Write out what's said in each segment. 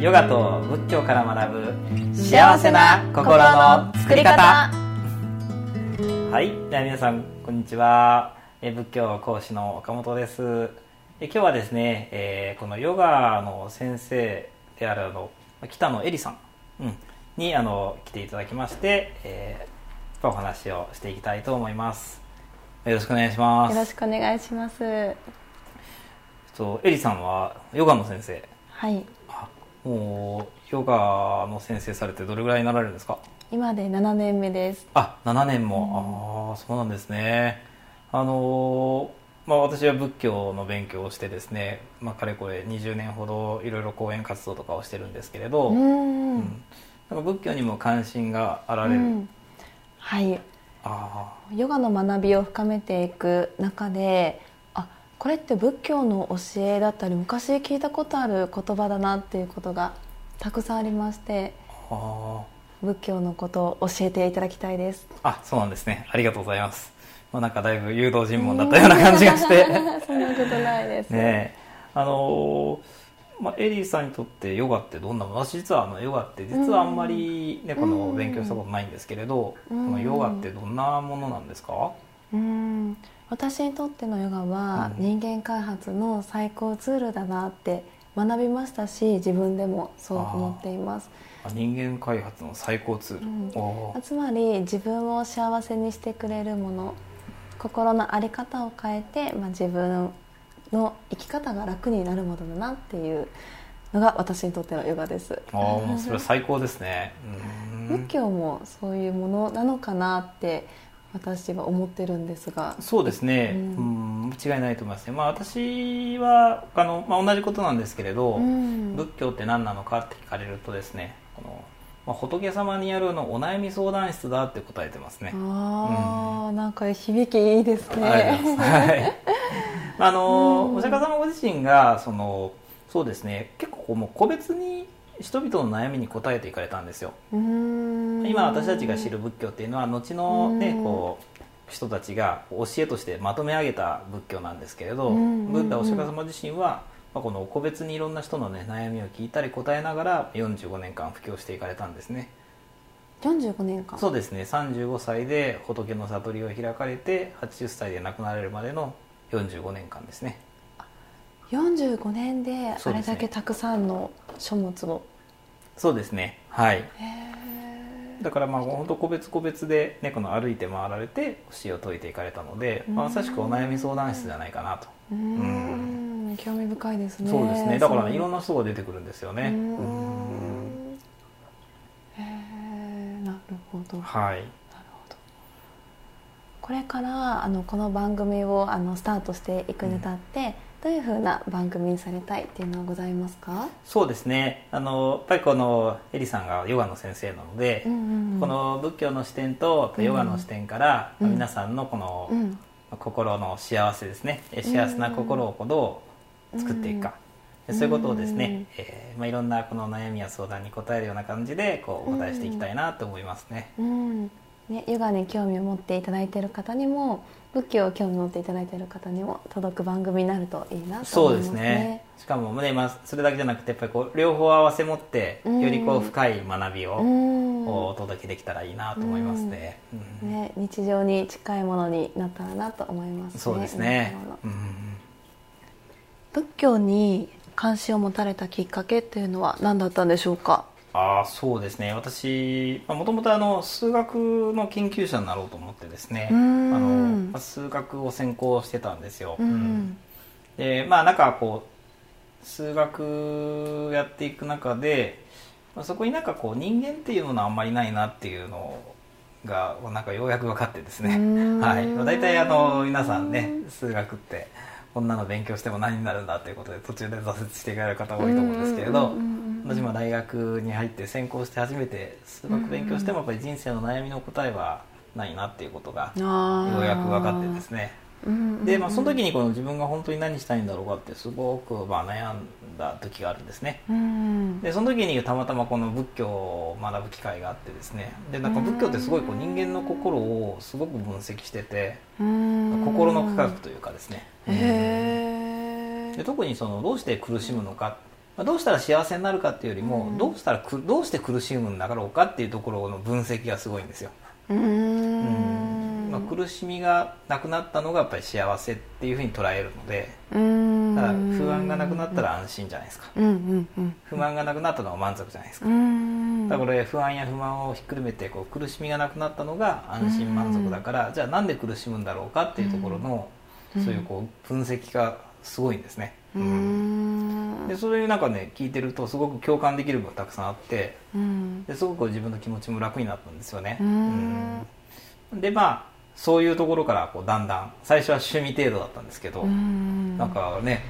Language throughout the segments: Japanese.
ヨガと仏教から学ぶ幸せな心の作り方。はい。では皆さんこんにちは。え仏教講師の岡本です。え今日はですね、えーこのヨガの先生であるあの北野恵里さん、うん、にあの来ていただきまして、えーお話をしていきたいと思います。よろしくお願いします。よろしくお願いします。とエリさんはヨガの先生。はい。あもうヨガの先生されてどれぐらいになられるんですか？今で7年目です。あ7年も、ああそうなんですね。あのーまあ、私は仏教の勉強をしてですね、まあ、かれこれ20年ほどいろいろ講演活動とかをしてるんですけれど、ううん。ん。なんか仏教にも関心があられる、うん。はい。あヨガの学びを深めていく中で、あ、これって仏教の教えだったり昔聞いたことある言葉だなっていうことがたくさんありまして、仏教のことを教えていただきたいです。ーあそうなんですね。ありがとうございます、まあ、なんかだいぶ誘導尋問だったような感じがして。そんなことないです。ねえ。あのーまあ、エリーさんにとってヨガってどんなもの私実はあのヨガって実はあんまり、ねこの勉強したことないんですけれど、うん。このヨガってどんなものなんですか、うん私にとってのヨガはうん。人間開発の最高ツールだなって学びましたし自分でもそう思っています。あ人間開発の最高ツール、うん。つまり自分を幸せにしてくれるもの心の在り方を変えて、まあ、自分の生き方が楽になるものだなっていうのが私にとってのヨガです。あーもうそれは最高ですね。仏教もそういうものなのかなって私は思ってるんですが。そうですね、ううん違いないと思いますね、まあ、私はあの、まあ、同じことなんですけれど、うん。仏教って何なのかって聞かれるとですねこの、まあ、仏様によるのお悩み相談室だって答えてますね。ああ、なんか響きいいですね。ありがとうございます。はい。あの、うん。お釈迦様ご自身が、その、そうですね、結構こうもう個別に人々の悩みに答えていかれたんですよ。今私たちが知る仏教っていうのは、後のね、うん。こう、人たちが教えとしてまとめ上げた仏教なんですけれど、うんブッダお釈迦様自身は、まあ、この個別にいろんな人のね悩みを聞いたり答えながら45年間布教していかれたんですね。45年間。そうですね。35歳で仏の悟りを開かれて80歳で亡くなられるまでの45年間ですね。45年であれだけたくさんの書物を。そうですね。はい。だからまあ本当個別個別で、ね、この歩いて回られて教えを説いていかれたので、まあ、まさしくお悩み相談室じゃないかなと。うーん。興味深いですね。そうですね。だから、ね、いろんなな人が出てくるんですよね。うんん。へー。なるほど。なるはいほど。これからあのこの番組をあのスタートしていくにあたって、どういうふうな番組にされたいっていうのはございますか？そうですね。あのやっぱりこのエリさんがヨガの先生なので、うんうんうん。この仏教の視点とヨガの視点から、うん。皆さんのこの、うん。心の幸せですね。え幸せな心をどう作っていくか、でそういうことをですね、えーまあ、いろんなこの悩みや相談に答えるような感じでこうお答えしていきたいなと思いますね、うん。ね、ヨガに興味を持っていただいている方にも仏教を興味を持っていただいている方にも届く番組になるといいなとそうで思いますすね。ねしかもね、まあ、それだけじゃなくてやっぱりこう両方合わせ持ってうん。よりこう深い学びをお届けできたらいいなと思いますね、うん。ね、日常に近いものになったらなと思いますね。そうですね。仏教に関心を持たれたきっかけっていうのは何だったんでしょうか？ああそうですね。私もともと数学の研究者になろうと思ってですね。あうん。のまあ数学を専攻してたんですよ、うんうん。でまあなんかこう数学やっていく中で、まあ、そこになんかこう人間っていうものはあんまりないなっていうのがなんかようやく分かってですね。うん。はい。まあ大体あの皆さんね数学ってこんなの勉強しても何になるんだということで途中で挫折していかれる方多いと思うんですけれど私も大学に入って専攻して初めて数学勉強してもやっぱり人生の悩みの答えはないなっていうことがようやく分かってですね。で、まあ、その時にこの自分が本当に何したいんだろうかってすごくまあ悩んだ時があるんですね。うんでその時にたまたまこの仏教を学ぶ機会があってですね。でなんか仏教ってすごいこう人間の心をすごく分析しててうん心の科学というかですね。へえで特にそのどうして苦しむのかまあどうしたら幸せになるかっていうよりも、うん。どうしたらくどうして苦しむんだろうかっていうところの分析がすごいんですよ、うーん。まあ、苦しみがなくなったのがやっぱり幸せっていうふうに捉えるのでだから不安がなくなったら安心じゃないですか。うんうんうん。不満がなくなったのは満足じゃないですか。だからこれ不安や不満をひっくるめてこう苦しみがなくなったのが安心満足だからじゃあなんで苦しむんだろうかっていうところのうん。そういうこう分析がすごいんですね、うーんでそれなんかね聞いてるとすごく共感できる部分がたくさんあってうん。ですごく自分の気持ちも楽になったんですよね、でまあそういうところからこうだんだん最初は趣味程度だったんですけど、うん。なんかね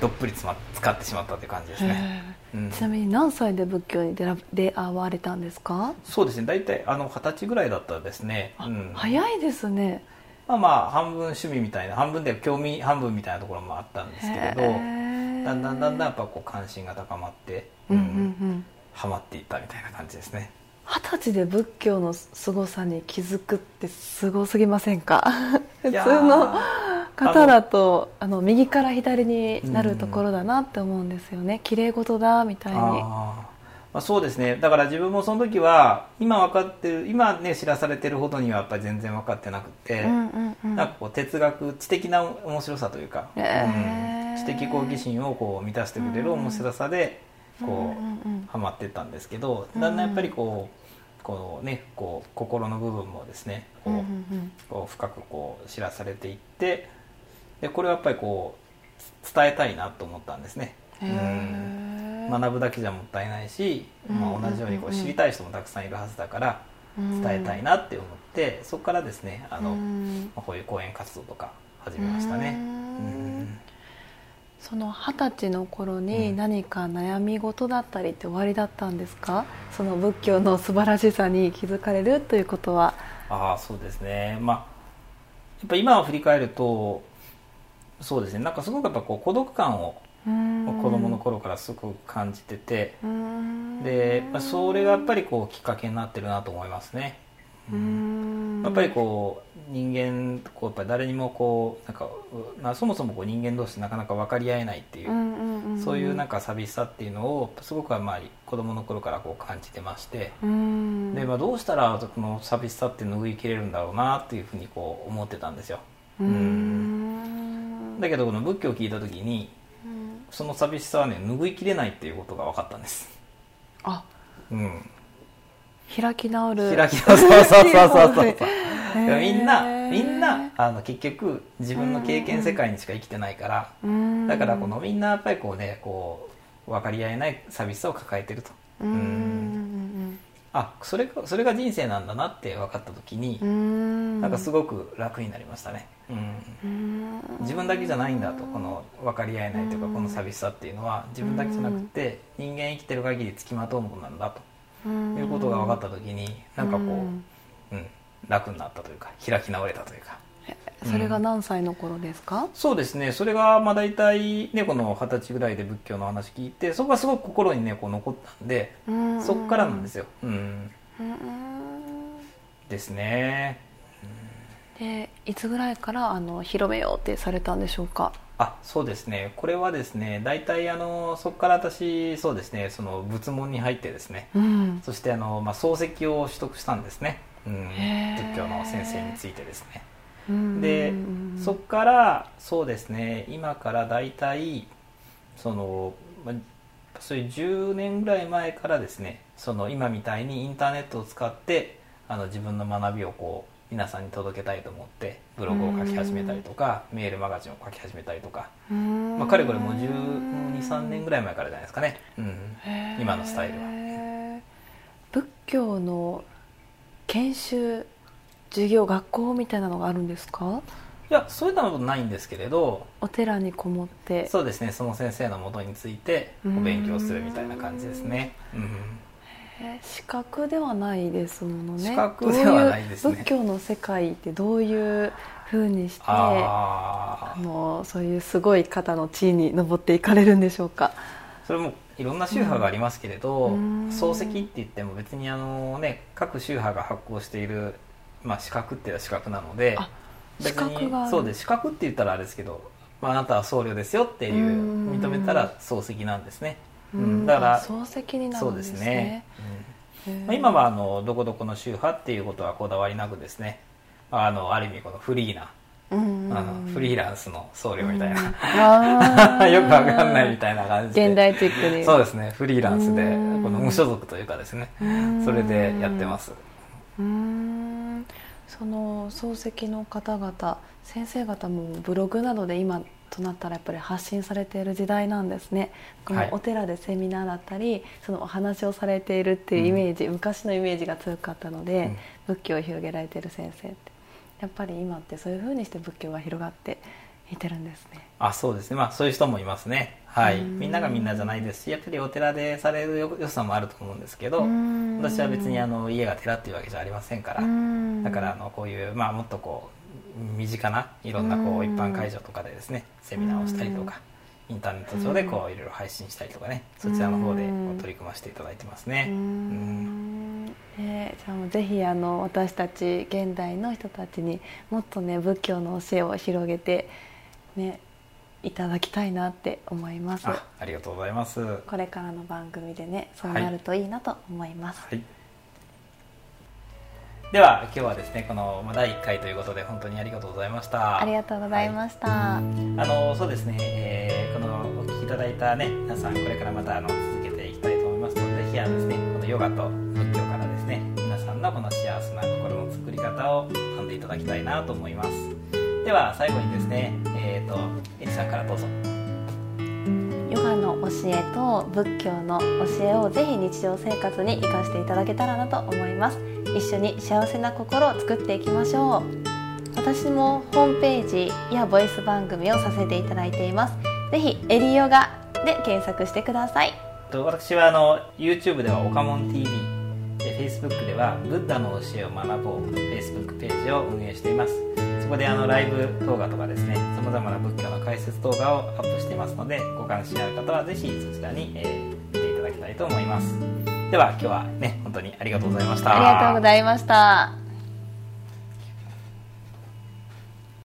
どっぷりつま使ってしまったという感じですね、うん。ちなみに何歳で仏教に出ら出会われたんですか、そうですね。大体あの二十歳ぐらいだったですね、あうん。早いですね。まあまあ半分趣味みたいな半分で興味半分みたいなところもあったんですけれどだんだんだんだんやっぱこう関心が高まって、うんうんうん。ハマっていったみたいな感じですね。二十歳で仏教の凄さに気づくってすごすぎませんか？普通の方だとあの右から左になるところだなって思うんですよね。綺麗事だみたいにまあ、そうですね。だから自分もその時は今分かってる今ね知らされてるほどにはやっぱり全然分かってなくて、うんうんうん。なんかこう哲学知的な面白さというか、へー。うん。知的好奇心をこう満たしてくれる面白さでこう、うんうんうん。ハマってったんですけどうんだんだんやっぱりこうこうねこう心の部分もですねこう,、うんうんこう深くこう知らされていってでこれはやっぱりこうつ伝えたいなと思ったんですね。うん学ぶだけじゃもったいないし、まあ、同じようにこううんうん。うん知りたい人もたくさんいるはずだからうん。伝えたいなって思ってそこからですねあの、うん。まあこういう講演活動とか始めましたね。うん。うん。その二十歳の頃にうん。何か悩み事だったりって終わりだったんですか、その仏教の素晴らしさに気づかれるということは。ああそうですね。まあやっぱ今を振り返るとそうですね。なんかすごくやっぱこう孤独感を子子供の頃からすごく感じてて、うん。で、まあ、それがやっぱりこうきっかけになってるなと思いますね。うん。やっぱりこう人間こうやっぱり誰にもこうなんかうなそもそもこう人間同士なかなか分かり合えないっていう、そういうなんか寂しさっていうのをすごくまあ子供の頃からこう感じてまして、うん。でまあ、どうしたらこの寂しさって拭いきれるんだろうなっていうふうにこう思ってたんですよ。うん。だけどこの仏教を聞いた時にうんその寂しさはね拭いきれないっていうことが分かったんです。あ。うん、開き直る。開き直る。そうそうそうそうそう。みんなみんなあの結局自分の経験世界にしか生きてないから、うん。だからこのみんなやっぱりこうねこう分かり合えない寂しさを抱えてると、うんうんあそれがそれが人生なんだなって分かった時にうんう、ん。なんかすごく楽になりましたね、うん、うん自分だけじゃないんだとこの分かり合えないというかうん。この寂しさっていうのは自分だけじゃなくて人間生きてる限りつきまとうものなんだということが分かった時になんかこう、うん。うん、楽になったというか開き直れたというかそれが何歳の頃ですか、そうですね。それがまあ大体ねこの二十歳ぐらいで仏教の話聞いてそこがすごく心にねこう残ったんでうんそこからなんですよ、うん、うんですね。でいつぐらいからあの広めようってされたんでしょうか？あそうですね。これはですね大体あのそこから私そうですねその仏門に入ってですね。うん。そしてあの、まあ、漱石を取得したんですね、うん、仏教の先生についてですね。うんでうん。そこからそうですね。今から大体その、まあ、そういう10年ぐらい前からですね。その今みたいにインターネットを使ってあの自分の学びをこう皆さんに届けたいと思ってブログを書き始めたりとかメールマガジンを書き始めたりとか、うん。まあ、かれこれもう123年ぐらい前からじゃないですかね、うん、今のスタイルは。仏教の研修授業学校みたいなのがあるんですか？いやそういうのはないんですけれどお寺にこもって。そうですねその先生のもとについてお勉強するみたいな感じですね、うんえー。資格ではないですものね。資格ではないですね。仏教の世界ってどういうふうにしてあのそういうすごい方の地位に上っていかれるんでしょうか？それもいろんな宗派がありますけれど、うん漱石って言っても別にあのね各宗派が発行しているまあ資格っていうのは資格なのでそうです。資格って言ったらあれですけどまあ、あなたは僧侶ですよっていううん。認めたら漱石なんですね、うん。うん。だからあ漱石になるんですすね。ね、うん。まあ、今はあのどこどこの宗派っていうことはこだわりなくですね。あのある意味このフリーな、うんあのフリーランスの僧侶みたいな、なよくわかんないみたいな感じで。現代チックに。そうですね。フリーランスでうん。この無所属というかですね。うん。それでやってます。うーんその漱石の方々先生方もブログなどで今となったらやっぱり発信されている時代なんですね。こはい。のお寺でセミナーだったりそのお話をされているっていうイメージ、昔のイメージが強かったので、うん。仏教を広げられている先生って。やっぱり今ってそういうふうにして仏教が広がっていってるんですね。あそうですね。まあそういう人もいますね。はい。うん。みんながみんなじゃないですしやっぱりお寺でされるよ良さもあると思うんですけどうん。私は別にあの家が寺っていうわけじゃありませんからうん。だからあのこういう、まあ、もっとこう身近ないろんなこううん一般会場とかでですねセミナーをしたりとかインターネット上でこういろいろ配信したりとかねそちらの方で取り組ませていただいてますね。うーん。ねじゃあもうぜひあの私たち現代の人たちにもっとね仏教の教えを広げてねいただきたいなって思います。あありがとうございます。はこれからの番組でねそうなるといいなと思います、い。では今日はですねこのまあ第1回ということで本当にありがとうございました。ありがとうございました、あのそうですね、えーこのお聞きいただいたね皆さんこれからまたあの続けていきたいと思いますのでぜひあのですねこのヨガと仏教からですね皆さんのこの幸せな心の作り方を学んでいただきたいなと思いますでは最後にですねえっ、とエリさんからどうぞ。ヨガの教えと仏教の教えをぜひ日常生活に生かしていただけたらなと思います。一緒に幸せな心を作っていきましょう。私もホームページやボイス番組をさせていただいています。ぜひエリヨガで検索してください。と私はあの YouTube ではオカモン TV で Facebook ではブッダの教えを学ぼう Facebook ページを運営しています。そこであのライブ動画とかですねさまざまな仏教の解説動画をアップしていますのでご関心ある方はぜひそちらに、えー見ていただきたいと思います。では今日はね本当にありがとうございました。ありがとうございました。